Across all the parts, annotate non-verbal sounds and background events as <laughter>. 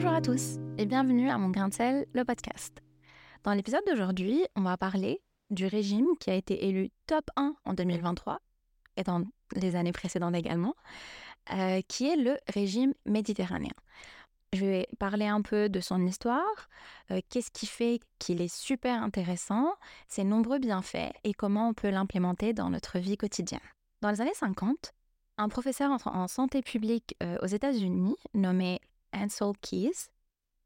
Bonjour à tous et bienvenue à mon grain de sel, le podcast. Dans l'épisode d'aujourd'hui, on va parler du régime qui a été élu top 1 en 2023 et dans les années précédentes également, euh, qui est le régime méditerranéen. Je vais parler un peu de son histoire, euh, qu'est-ce qui fait qu'il est super intéressant, ses nombreux bienfaits et comment on peut l'implémenter dans notre vie quotidienne. Dans les années 50, un professeur en, santé publique euh, aux États-Unis nommé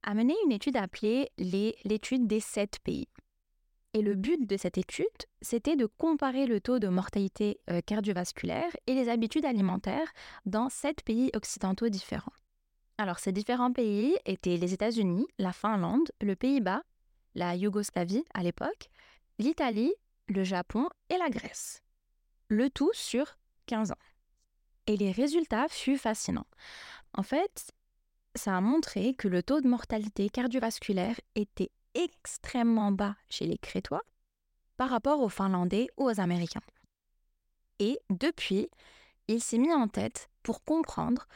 A mené une étude appelée l'étude des sept pays. Et le but de cette étude, c'était de comparer le taux de mortalité euh, cardiovasculaire et les habitudes alimentaires dans sept pays occidentaux différents. Alors ces différents pays étaient les États-Unis, la Finlande, le Pays-Bas, la Yougoslavie à l'époque, l'Italie, le Japon et la Grèce. Le tout sur 15 ans. Et les résultats furent fascinants. En fait, ça a montré que le taux de mortalité cardiovasculaire était extrêmement bas chez les Crétois par rapport aux Finlandais ou aux Américains. Et depuis, il s'est mis en tête pour comprendre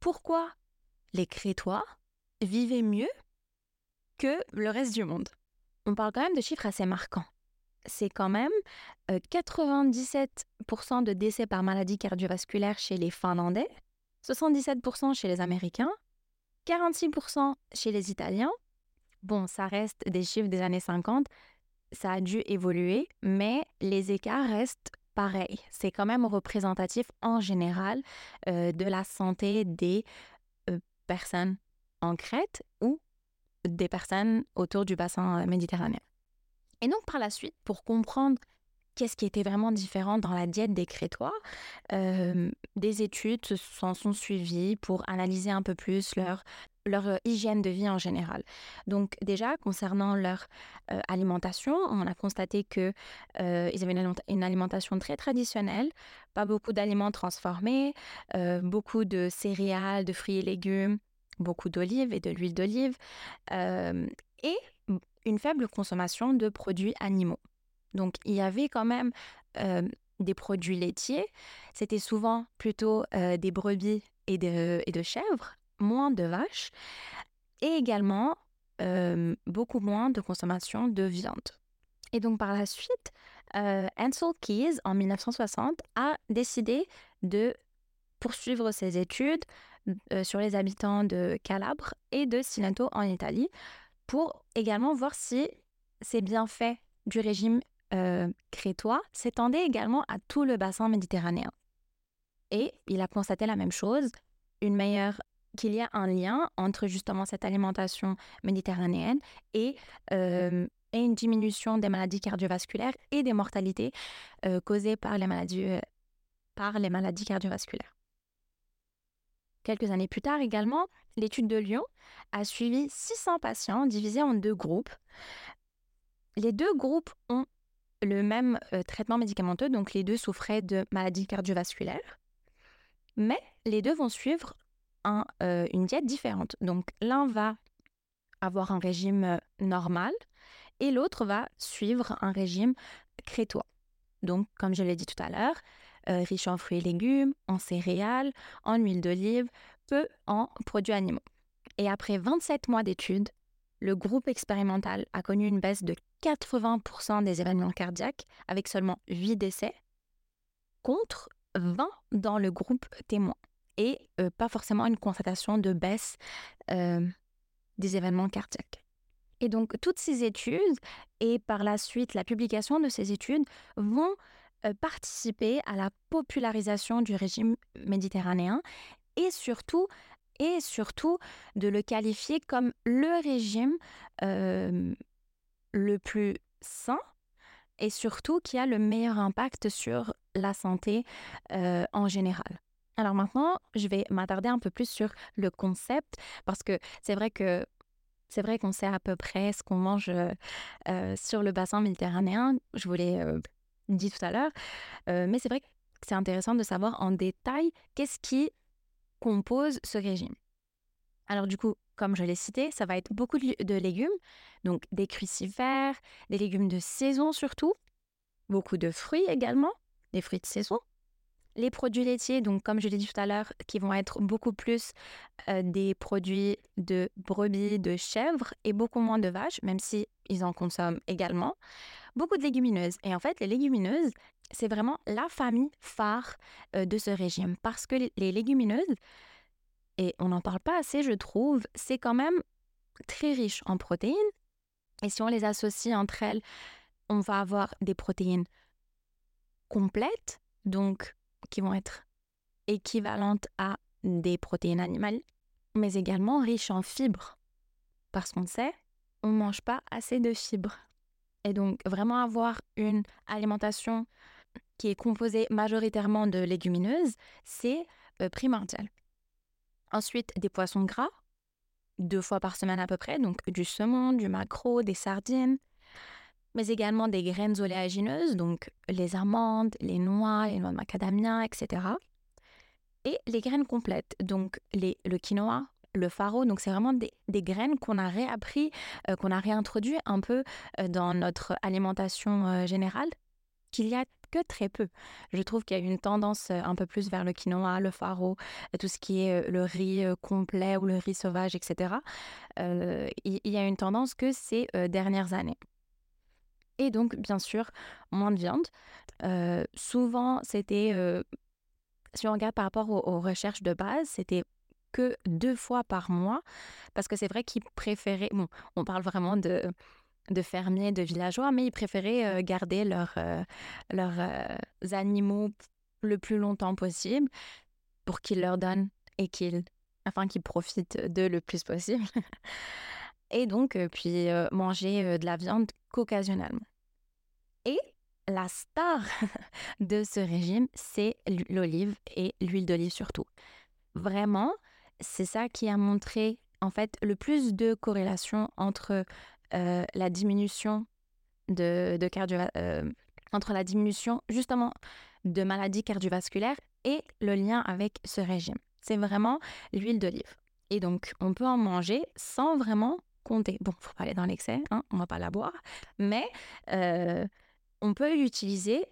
pourquoi les Crétois vivaient mieux que le reste du monde. On parle quand même de chiffres assez marquants. C'est quand même 97% euh, de décès par maladie cardiovasculaire chez les Finlandais, 77% chez les Américains 46% chez les Italiens. Bon, ça reste des chiffres des années 50, ça a dû évoluer, mais les écarts restent pareils. C'est quand même représentatif en général euh, de la santé des euh, personnes en Crète ou des personnes autour du bassin euh, méditerranéen. Et donc par la suite, pour comprendre qu'est-ce qui était vraiment différent dans la diète des Crétois? des études s'en sont suivies pour analyser un peu plus leur, hygiène de vie en général. Donc déjà, concernant leur alimentation, on a constaté qu'ils avaient une, alimentation très traditionnelle, pas beaucoup d'aliments transformés, beaucoup de céréales, de fruits et légumes, beaucoup d'olives et de l'huile d'olive, et une faible consommation de produits animaux. Donc il y avait quand même des produits laitiers. C'était souvent plutôt des brebis et de, et de, chèvres, moins de vaches, et également beaucoup moins de consommation de viande. Et donc par la suite, Ansel Keys, en 1960, a décidé de poursuivre ses études sur les habitants de Calabre et de Cilento en Italie pour également voir si ces bienfaits du régime euh, crétois s'étendait également à tout le bassin méditerranéen. Et il a constaté la même chose, une meilleure qu'il y a un lien entre justement cette alimentation méditerranéenne et, euh, une diminution des maladies cardiovasculaires et des mortalités euh, causées par les maladies, par les maladies cardiovasculaires. Quelques années plus tard également, l'étude de Lyon a suivi 600 patients divisés en deux groupes. Les deux groupes ont le même euh, traitement médicamenteux, donc les deux souffraient de maladies cardiovasculaires, mais les deux vont suivre euh, une diète différente. Donc l'un va avoir un régime euh, normal et l'autre va suivre un régime crétois. Donc, comme je l'ai dit tout à l'heure, riche en fruits et légumes, en céréales, en huile d'olive, peu en produits animaux. Et après 27 mois d'études, le groupe expérimental a connu une baisse de 80% des événements cardiaques avec seulement 8 décès contre 20 dans le groupe témoin et euh, pas forcément une constatation de baisse euh, des événements cardiaques. Et donc toutes ces études et par la suite la publication de ces études vont euh, participer à la popularisation du régime méditerranéen et surtout et surtout de le qualifier comme le régime le plus sain et surtout qui a le meilleur impact sur la santé en général. Alors maintenant, je vais m'attarder un peu plus sur le concept parce que c'est vrai que c'est vrai qu'on sait à peu près ce qu'on mange sur le bassin méditerranéen. Je vous l'ai dit tout à l'heure, mais c'est vrai que c'est intéressant de savoir en détail qu'est-ce qui compose ce régime. Alors du coup, comme je l'ai cité, ça va être beaucoup de légumes, donc des crucifères, des légumes de saison surtout, beaucoup de fruits également, des fruits de saison, Les produits laitiers, donc comme je l'ai dit tout à l'heure, qui vont être beaucoup plus des produits de brebis, de chèvres et beaucoup moins de vaches, même si ils en consomment également. Beaucoup de légumineuses. Et en fait, les légumineuses, c'est vraiment la famille phare de ce régime parce que les légumineuses, et on n'en parle pas assez, je trouve, c'est quand même très riche en protéines. Et si on les associe entre elles, on va avoir des protéines complètes, donc qui vont être équivalentes à des protéines animales, mais également riches en fibres. Parce qu'on sait, on ne mange pas assez de fibres. Et donc, vraiment avoir une alimentation qui est composée majoritairement de légumineuses, c'est euh, primordial. Ensuite, des poissons gras, deux fois par semaine à peu près, donc du saumon, du maquereau, des sardines, mais également des graines oléagineuses, donc les amandes, les noix, les noix de macadamia, etc. Et les graines complètes, donc les, le quinoa, le faro, donc c'est vraiment des, graines qu'on a réappris, euh, qu'on a réintroduit un peu euh, dans notre alimentation euh, générale, qu'il y a très peu. Je trouve qu'il y a une tendance un peu plus vers le quinoa, le faro, tout ce qui est le riz complet ou le riz sauvage, etc. il y a une tendance que ces dernières années. Et donc, bien sûr, moins de viande. Euh, souvent, c'était, euh, si on regarde par rapport aux, recherches de base, c'était que deux fois par mois, parce que c'est vrai qu'ils préféraient, bon, on parle vraiment de, de fermiers, de villageois, mais ils préféraient euh, garder leurs animaux le plus longtemps possible pour qu'ils leur donnent et qu'ils, enfin, qu'ils profitent d'eux le plus possible. <laughs> et donc, puis manger de la viande qu'occasionnellement. Et la star <laughs> de ce régime, c'est l'olive et l'huile d'olive surtout. Vraiment, c'est ça qui a montré en fait le plus de corrélation entre la diminution de, cardio, entre la diminution justement de maladies cardiovasculaires et le lien avec ce régime. C'est vraiment l'huile d'olive. Et donc, on peut en manger sans vraiment compter. Bon, faut pas aller dans l'excès, hein, on va pas la boire, mais on peut l'utiliser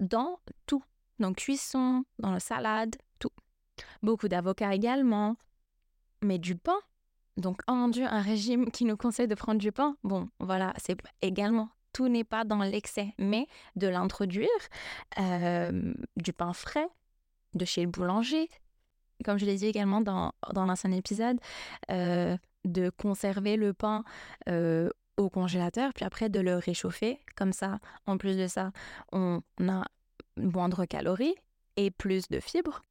dans tout. Donc cuisson, dans la salade, tout. Beaucoup d'avocats également, mais du pain. Donc, oh Dieu, un régime qui nous conseille de prendre du pain. Bon, voilà, c'est également tout n'est pas dans l'excès, mais de l'introduire, euh, du pain frais, de chez le boulanger, comme je l'ai dit également dans, dans l'ancien épisode, euh, de conserver le pain euh, au congélateur, puis après de le réchauffer. Comme ça, en plus de ça, on a moindre calories et plus de fibres.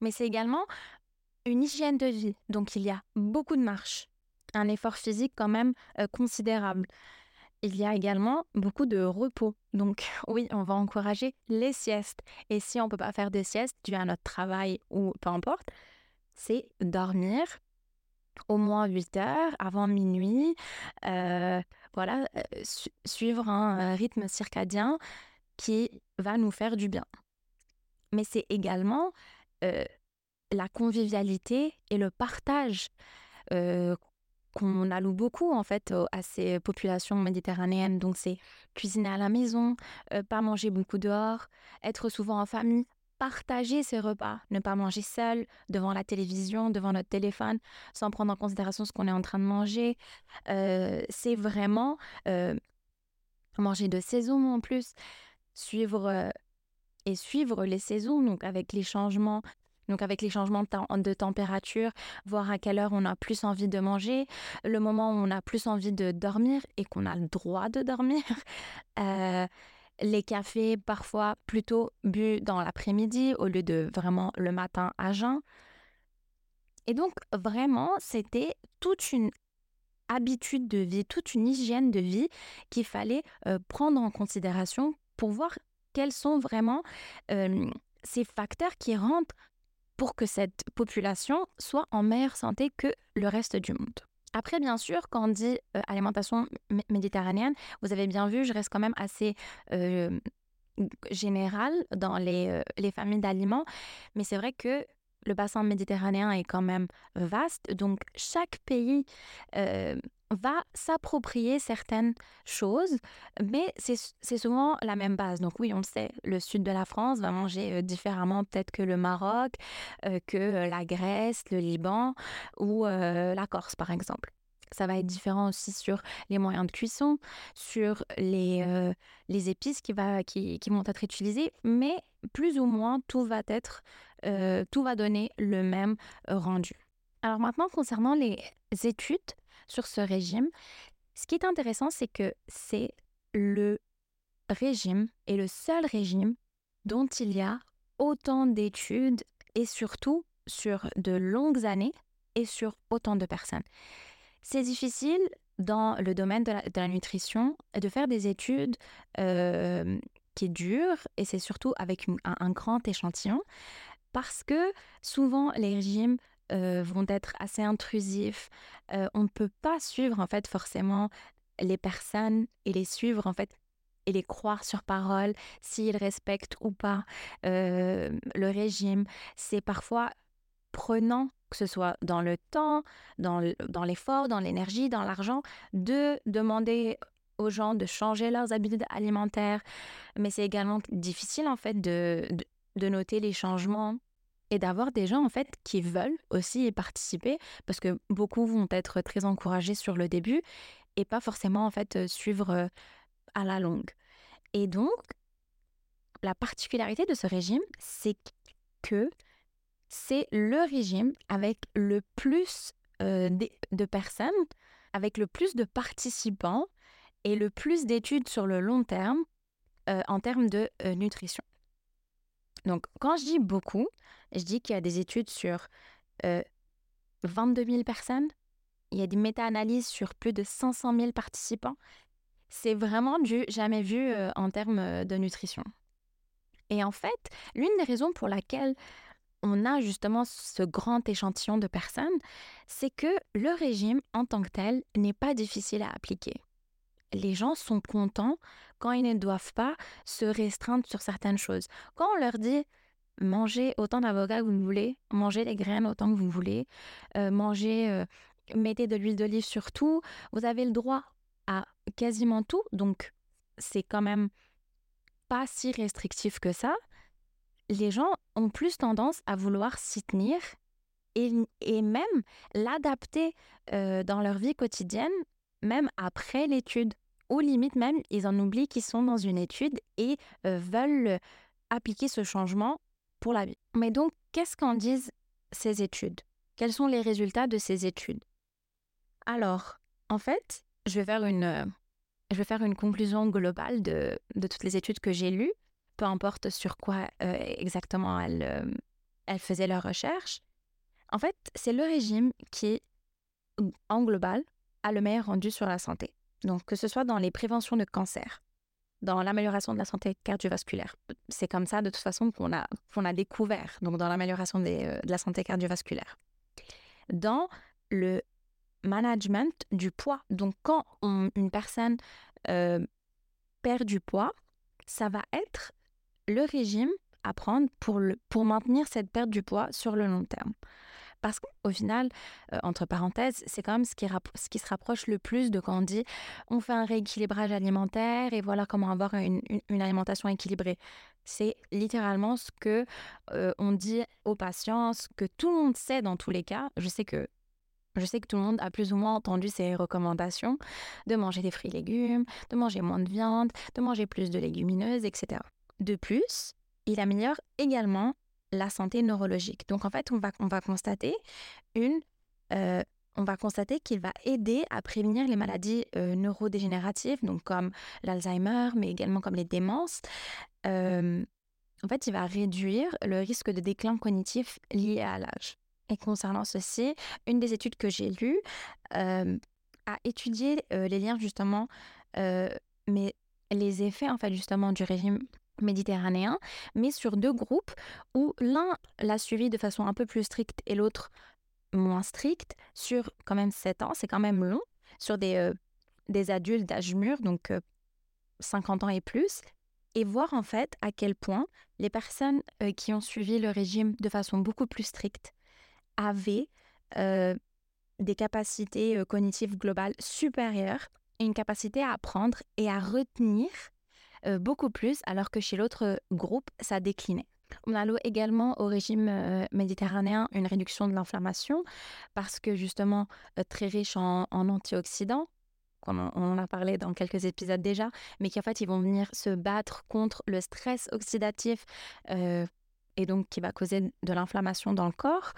Mais c'est également une hygiène de vie. Donc il y a beaucoup de marche, un effort physique quand même euh, considérable. Il y a également beaucoup de repos. Donc <laughs> oui, on va encourager les siestes. Et si on ne peut pas faire de sieste dû à notre travail ou peu importe, c'est dormir au moins 8 heures avant minuit. Euh, voilà, euh, suivre un rythme circadien qui va nous faire du bien. Mais c'est également la convivialité et le partage qu'on alloue beaucoup en fait à ces populations méditerranéennes. Donc c'est cuisiner à la maison, pas manger beaucoup dehors, être souvent en famille, partager ses repas, ne pas manger seul devant la télévision, devant notre téléphone, sans prendre en considération ce qu'on est en train de manger. C'est vraiment manger de saison en plus, suivre et suivre les saisons, donc avec les changements. Donc avec les changements de, température, voir à quelle heure on a plus envie de manger, le moment où on a plus envie de dormir et qu'on a le droit de dormir, <laughs> les cafés parfois plutôt bu dans l'après-midi au lieu de vraiment le matin à jeun. Et donc vraiment, c'était toute une habitude de vie, toute une hygiène de vie qu'il fallait euh, prendre en considération pour voir quels sont vraiment ces facteurs qui rentrent pour que cette population soit en meilleure santé que le reste du monde. Après, bien sûr, quand on dit euh, alimentation méditerranéenne, vous avez bien vu, je reste quand même assez euh, générale dans euh, les familles d'aliments, mais c'est vrai que le bassin méditerranéen est quand même vaste, donc chaque pays va s'approprier certaines choses, mais c'est souvent la même base. Donc oui, on le sait, le sud de la France va manger différemment peut-être que le Maroc, que la Grèce, le Liban ou la Corse, par exemple. Ça va être différent aussi sur les moyens de cuisson, sur les, les épices qui, va, qui, qui, vont être utilisées, mais plus ou moins tout va être, tout va donner le même rendu. Alors maintenant, concernant les études, sur ce régime. Ce qui est intéressant, c'est que c'est le régime et le seul régime dont il y a autant d'études et surtout sur de longues années et sur autant de personnes. C'est difficile dans le domaine de la, nutrition de faire des études euh, qui durent et c'est surtout avec un, grand échantillon parce que souvent les régimes euh, vont être assez intrusifs. Euh, on ne peut pas suivre en fait forcément les personnes et les suivre en fait et les croire sur parole s'ils respectent ou pas euh, le régime. C'est parfois prenant, que ce soit dans le temps, dans l'effort, dans l'énergie, dans l'argent, de demander aux gens de changer leurs habitudes alimentaires. Mais c'est également difficile en fait de, de noter les changements et d'avoir des gens en fait qui veulent aussi y participer parce que beaucoup vont être très encouragés sur le début et pas forcément en fait suivre à la longue. Et donc la particularité de ce régime, c'est que c'est le régime avec le plus de personnes, avec le plus de participants et le plus d'études sur le long terme en termes de nutrition. Donc, quand je dis beaucoup, je dis qu'il y a des études sur 22 000 personnes, il y a des méta-analyses sur plus de 500 000 participants. C'est vraiment du jamais vu en termes de nutrition. Et en fait, l'une des raisons pour laquelle on a justement ce grand échantillon de personnes, c'est que le régime en tant que tel n'est pas difficile à appliquer. Les gens sont contents quand ils ne doivent pas se restreindre sur certaines choses. Quand on leur dit mangez autant d'avocats que vous voulez, mangez les graines autant que vous voulez, euh, mangez, euh, mettez de l'huile d'olive sur tout, vous avez le droit à quasiment tout, donc c'est quand même pas si restrictif que ça. Les gens ont plus tendance à vouloir s'y tenir et, et même l'adapter euh, dans leur vie quotidienne, même après l'étude. Ou limite même, ils en oublient qu'ils sont dans une étude et veulent appliquer ce changement pour la vie. Mais donc, qu'est-ce qu'en disent ces études? Quels sont les résultats de ces études? Alors, en fait, je vais faire une, je vais faire une conclusion globale de, de toutes les études que j'ai lues, peu importe sur quoi exactement elles, elles faisaient leurs recherches. En fait, c'est le régime qui, en global, a le meilleur rendu sur la santé. Donc, que ce soit dans les préventions de cancer, dans l'amélioration de la santé cardiovasculaire. C'est comme ça, de toute façon, qu'on a, a découvert, donc dans l'amélioration euh, de la santé cardiovasculaire. Dans le management du poids, donc quand une personne euh, perd du poids, ça va être le régime à prendre pour, le, pour maintenir cette perte du poids sur le long terme. Parce qu'au final, euh, entre parenthèses, c'est quand même ce qui, se rapproche le plus de quand on dit on fait un rééquilibrage alimentaire et voilà comment avoir une, alimentation équilibrée. C'est littéralement ce que euh, on dit aux patients, ce que tout le monde sait dans tous les cas. Je sais que je sais que tout le monde a plus ou moins entendu ces recommandations de manger des fruits et légumes, de manger moins de viande, de manger plus de légumineuses, etc. De plus, il améliore également la santé neurologique. Donc en fait, on va, on va constater une... Euh, on va constater qu'il va aider à prévenir les maladies euh, neurodégénératives, donc comme l'Alzheimer, mais également comme les démences. Euh, en fait, il va réduire le risque de déclin cognitif lié à l'âge. Et concernant ceci, une des études que j'ai lues a étudié les liens justement, mais les effets en fait justement du régime méditerranéen, mais sur deux groupes où l'un l'a suivi de façon un peu plus stricte et l'autre moins stricte, sur quand même 7 ans, c'est quand même long, sur des, euh, des adultes d'âge mûr, donc 50 euh, ans et plus, et voir en fait à quel point les personnes euh, qui ont suivi le régime de façon beaucoup plus stricte avaient des capacités cognitives globales supérieures et une capacité à apprendre et à retenir beaucoup plus, alors que chez l'autre groupe, ça déclinait. On alloue également au régime méditerranéen une réduction de l'inflammation parce que justement très riche en, antioxydants, on en a parlé dans quelques épisodes déjà, mais qui en fait ils vont venir se battre contre le stress oxydatif et donc qui va causer de l'inflammation dans le corps.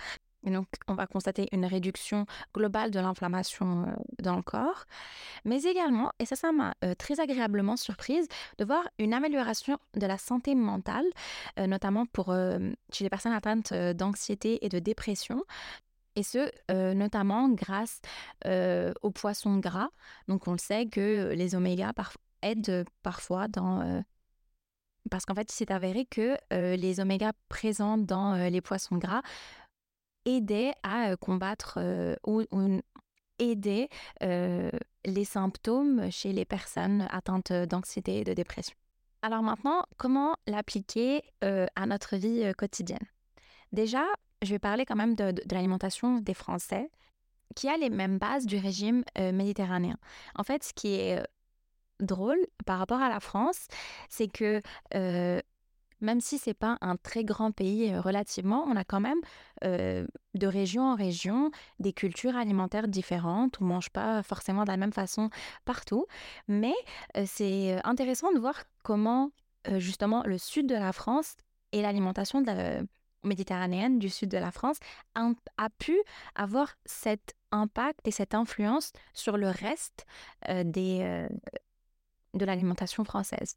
Et donc, on va constater une réduction globale de l'inflammation dans le corps, mais également, et ça, ça m'a très agréablement surprise, de voir une amélioration de la santé mentale, notamment pour chez les personnes atteintes d'anxiété et de dépression. Et ce, notamment grâce aux poissons gras. Donc, on le sait que les oméga aident parfois dans parce qu'en fait, il s'est avéré que les oméga présents dans les poissons gras aider à combattre ou, aider les symptômes chez les personnes atteintes d'anxiété et de dépression. Alors maintenant, comment l'appliquer à notre vie quotidienne? Déjà, je vais parler quand même de, l'alimentation des Français, qui a les mêmes bases du régime méditerranéen. En fait, ce qui est drôle par rapport à la France, c'est que même si c'est pas un très grand pays relativement, on a quand même de région en région des cultures alimentaires différentes. On mange pas forcément de la même façon partout, mais c'est intéressant de voir comment justement le sud de la France et l'alimentation méditerranéenne du sud de la France a, pu avoir cet impact et cette influence sur le reste de l'alimentation française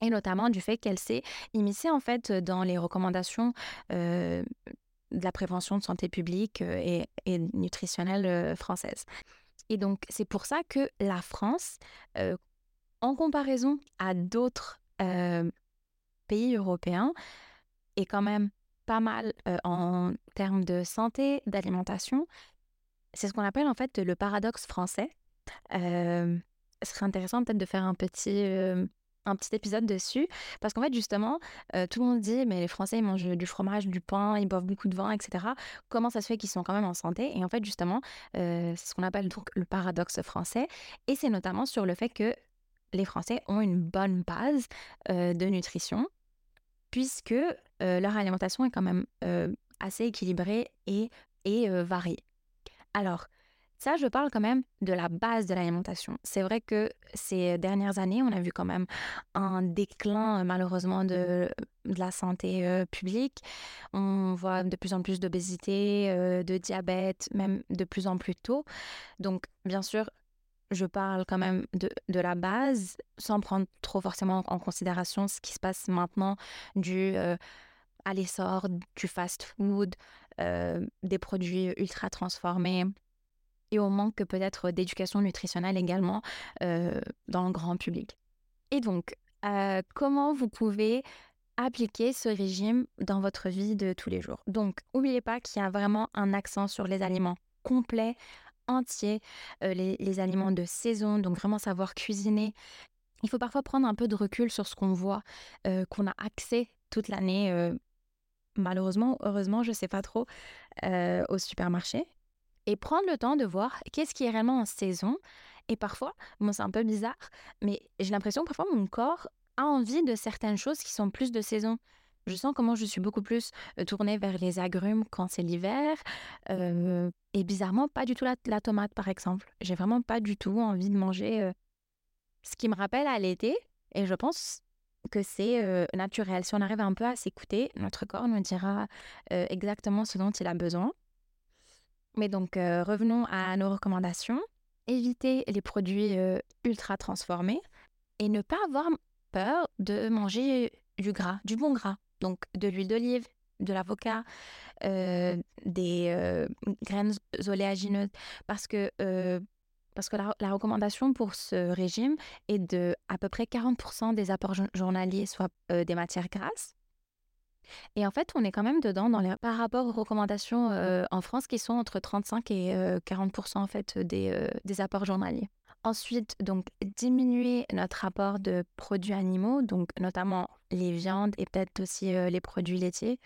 et notamment du fait qu'elle s'est immiscée en fait dans les recommandations de la prévention de santé publique et, nutritionnelle française. Et donc c'est pour ça que la France, en comparaison à d'autres pays européens, est quand même pas mal en termes de santé, d'alimentation. C'est ce qu'on appelle en fait le paradoxe français. ce serait intéressant peut-être de faire un petit un petit épisode dessus parce qu'en fait justement tout le monde dit mais les Français ils mangent du fromage, du pain, ils boivent beaucoup de vin, etc. Comment ça se fait qu'ils sont quand même en santé? Et en fait justement c'est ce qu'on appelle donc le paradoxe français et c'est notamment sur le fait que les Français ont une bonne base de nutrition puisque leur alimentation est quand même assez équilibrée et, et variée. Alors ça, je parle quand même de la base de l'alimentation. C'est vrai que ces dernières années, on a vu quand même un déclin malheureusement de, la santé publique. On voit de plus en plus d'obésité, de diabète, même de plus en plus tôt. Donc, bien sûr, je parle quand même de, de, la base, sans prendre trop forcément en considération ce qui se passe maintenant du, à l'essor du fast-food, des produits ultra transformés et au manque peut-être d'éducation nutritionnelle également dans le grand public. Et donc, comment vous pouvez appliquer ce régime dans votre vie de tous les jours? Donc, n'oubliez pas qu'il y a vraiment un accent sur les aliments complets, entiers, les, aliments de saison, donc vraiment savoir cuisiner. Il faut parfois prendre un peu de recul sur ce qu'on voit, qu'on a accès toute l'année, malheureusement, heureusement, je ne sais pas trop, au supermarché et prendre le temps de voir qu'est-ce qui est réellement en saison. Et parfois, bon, c'est un peu bizarre, mais j'ai l'impression que parfois mon corps a envie de certaines choses qui sont plus de saison. Je sens comment je suis beaucoup plus tournée vers les agrumes quand c'est l'hiver. et bizarrement, pas du tout la, tomate, par exemple. J'ai vraiment pas du tout envie de manger ce qui me rappelle à l'été. Et je pense que c'est naturel. Si on arrive un peu à s'écouter, notre corps nous dira exactement ce dont il a besoin. Mais donc, euh, revenons à nos recommandations. Éviter les produits euh, ultra transformés et ne pas avoir peur de manger du gras, du bon gras. Donc, de l'huile d'olive, de l'avocat, euh, des graines oléagineuses. Parce que, parce que la, la, recommandation pour ce régime est de à peu près 40% des apports journaliers, soit des matières grasses. Et en fait, on est quand même dedans dans les... par rapport aux recommandations euh, en France qui sont entre 35 et 40 euh, en fait des, euh, des apports journaliers. Ensuite, donc diminuer notre apport de produits animaux, donc notamment les viandes et peut-être aussi les produits laitiers.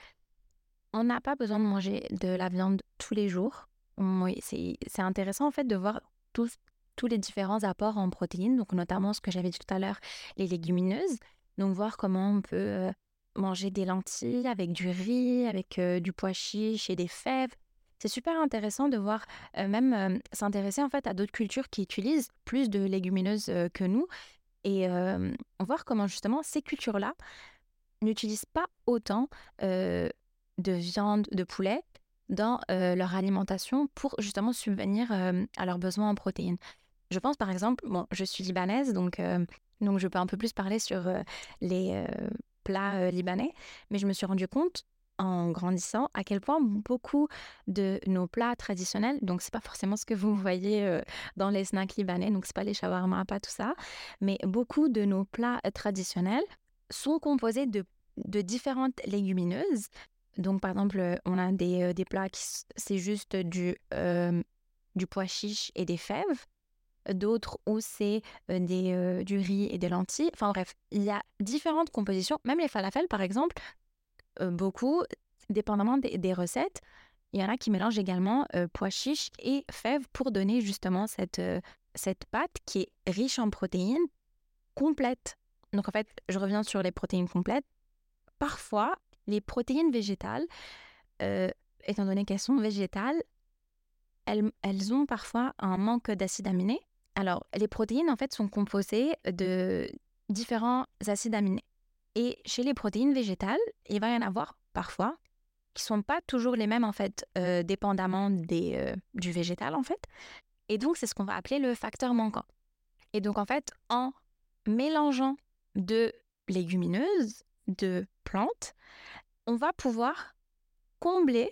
On n'a pas besoin de manger de la viande tous les jours. Oui, c'est c'est intéressant en fait de voir tous tous les différents apports en protéines, donc notamment ce que j'avais dit tout à l'heure, les légumineuses. Donc voir comment on peut euh, manger des lentilles avec du riz, avec du pois chiche et des fèves. C'est super intéressant de voir, même s'intéresser en fait à d'autres cultures qui utilisent plus de légumineuses que nous et voir comment justement ces cultures-là n'utilisent pas autant de viande, de poulet dans leur alimentation pour justement subvenir à leurs besoins en protéines. Je pense par exemple, bon, je suis libanaise, donc, donc je peux un peu plus parler sur les plats libanais, mais je me suis rendu compte en grandissant à quel point beaucoup de nos plats traditionnels, donc c'est pas forcément ce que vous <laughs> voyez dans les snacks libanais, donc c'est pas les shawarma, pas tout ça, mais beaucoup de nos plats traditionnels sont composés de, de différentes légumineuses. Donc par exemple, on a des, des plats qui c'est juste du, euh, du pois chiche et des fèves d'autres où c'est des, du riz et des lentilles. Enfin bref, il y a différentes compositions. Même les falafels, par exemple, beaucoup, dépendamment des, recettes, il y en a qui mélangent également pois chiches et fèves pour donner justement cette, cette pâte qui est riche en protéines complètes. Donc en fait, je reviens sur les protéines complètes. Parfois, les protéines végétales, étant donné qu'elles sont végétales, elles, elles ont parfois un manque d'acides aminés. Alors, les protéines, en fait, sont composées de différents acides aminés. Et chez les protéines végétales, il va y en avoir parfois qui sont pas toujours les mêmes, en fait, euh, dépendamment des, euh, du végétal, en fait. Et donc, c'est ce qu'on va appeler le facteur manquant. Et donc, en fait, en mélangeant de légumineuses, de plantes, on va pouvoir combler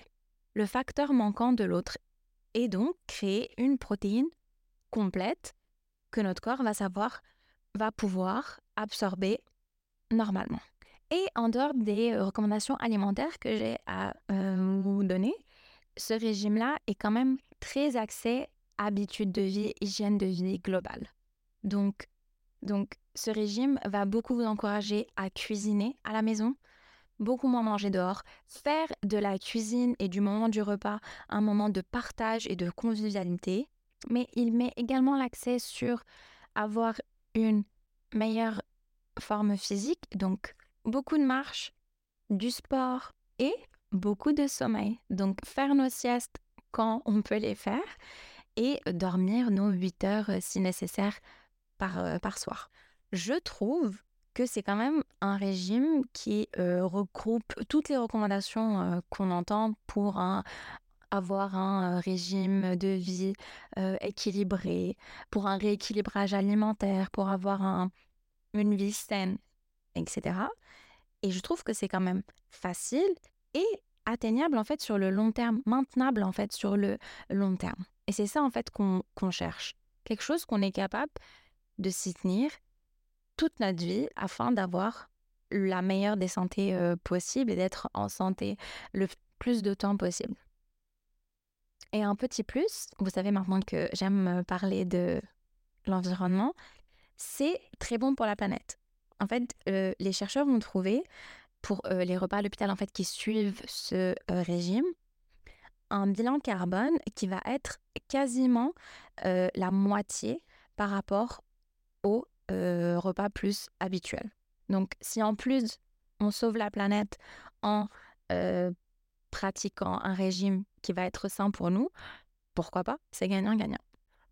le facteur manquant de l'autre et donc créer une protéine complète que notre corps va savoir, va pouvoir absorber normalement. Et en dehors des euh, recommandations alimentaires que j'ai à euh, vous donner, ce régime-là est quand même très axé habitude de vie, hygiène de vie globale. Donc, donc, ce régime va beaucoup vous encourager à cuisiner à la maison, beaucoup moins manger dehors, faire de la cuisine et du moment du repas un moment de partage et de convivialité, mais il met également l'accès sur avoir une meilleure forme physique, donc beaucoup de marche, du sport et beaucoup de sommeil. Donc faire nos siestes quand on peut les faire et dormir nos 8 heures euh, si nécessaire par, euh, par soir. Je trouve que c'est quand même un régime qui euh, regroupe toutes les recommandations qu'on entend pour un- avoir un euh, régime de vie euh, équilibré, pour un rééquilibrage alimentaire, pour avoir un- une vie saine, etc. Et je trouve que c'est quand même facile et atteignable en fait sur le long terme, maintenable en fait sur le long terme. Et c'est ça en fait qu'on cherche. Quelque chose qu'on est capable de s'y tenir toute notre vie afin d'avoir la meilleure des santé euh, possibles et d'être en santé le plus de temps possible. Et un petit plus, vous savez maintenant que j'aime euh, parler de l'environnement, c'est très bon pour la planète. En fait, euh, les chercheurs ont trouvé pour euh, les repas à l'hôpital en fait qui suivent ce régime un bilan carbone qui va être quasiment la moitié par rapport au euh, repas plus habituel. Donc, si en plus on sauve la planète en pratiquant un régime qui va être sain pour nous, pourquoi pas C'est gagnant-gagnant.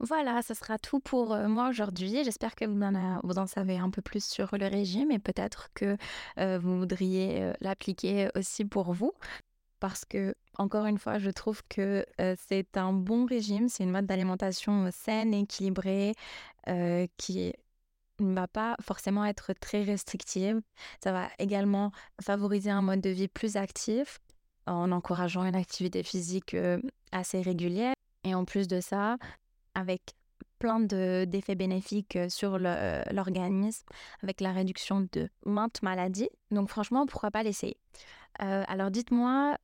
Voilà, ce sera tout pour moi aujourd'hui. J'espère que vous en, savez un peu plus sur le régime et peut-être que vous voudriez l'appliquer aussi pour vous. Parce que, encore une fois, je trouve que c'est un bon régime, c'est une mode d'alimentation saine, équilibrée, qui ne va pas forcément être très restrictive. Ça va également favoriser un mode de vie plus actif en encourageant une activité physique euh, assez régulière. Et en plus de ça, avec plein de- d'effets bénéfiques euh, sur euh, l'organisme, avec la réduction de maintes maladies. Donc franchement, pourquoi pas l'essayer? Alors dites-moi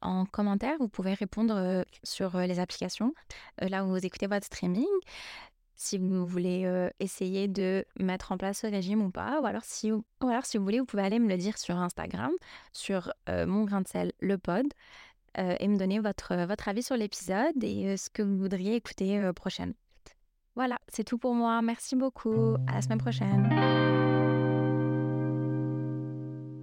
en commentaire, vous pouvez répondre sur les applications, là où vous écoutez votre streaming, si vous voulez essayer de mettre en place ce régime ou pas, ou alors si, ou alors si vous voulez, vous pouvez aller me le dire sur Instagram, sur euh, mon grain de sel, le pod. et me donner votre, votre avis sur l'épisode et ce que vous voudriez écouter prochainement. Voilà, c'est tout pour moi. Merci beaucoup. À la semaine prochaine.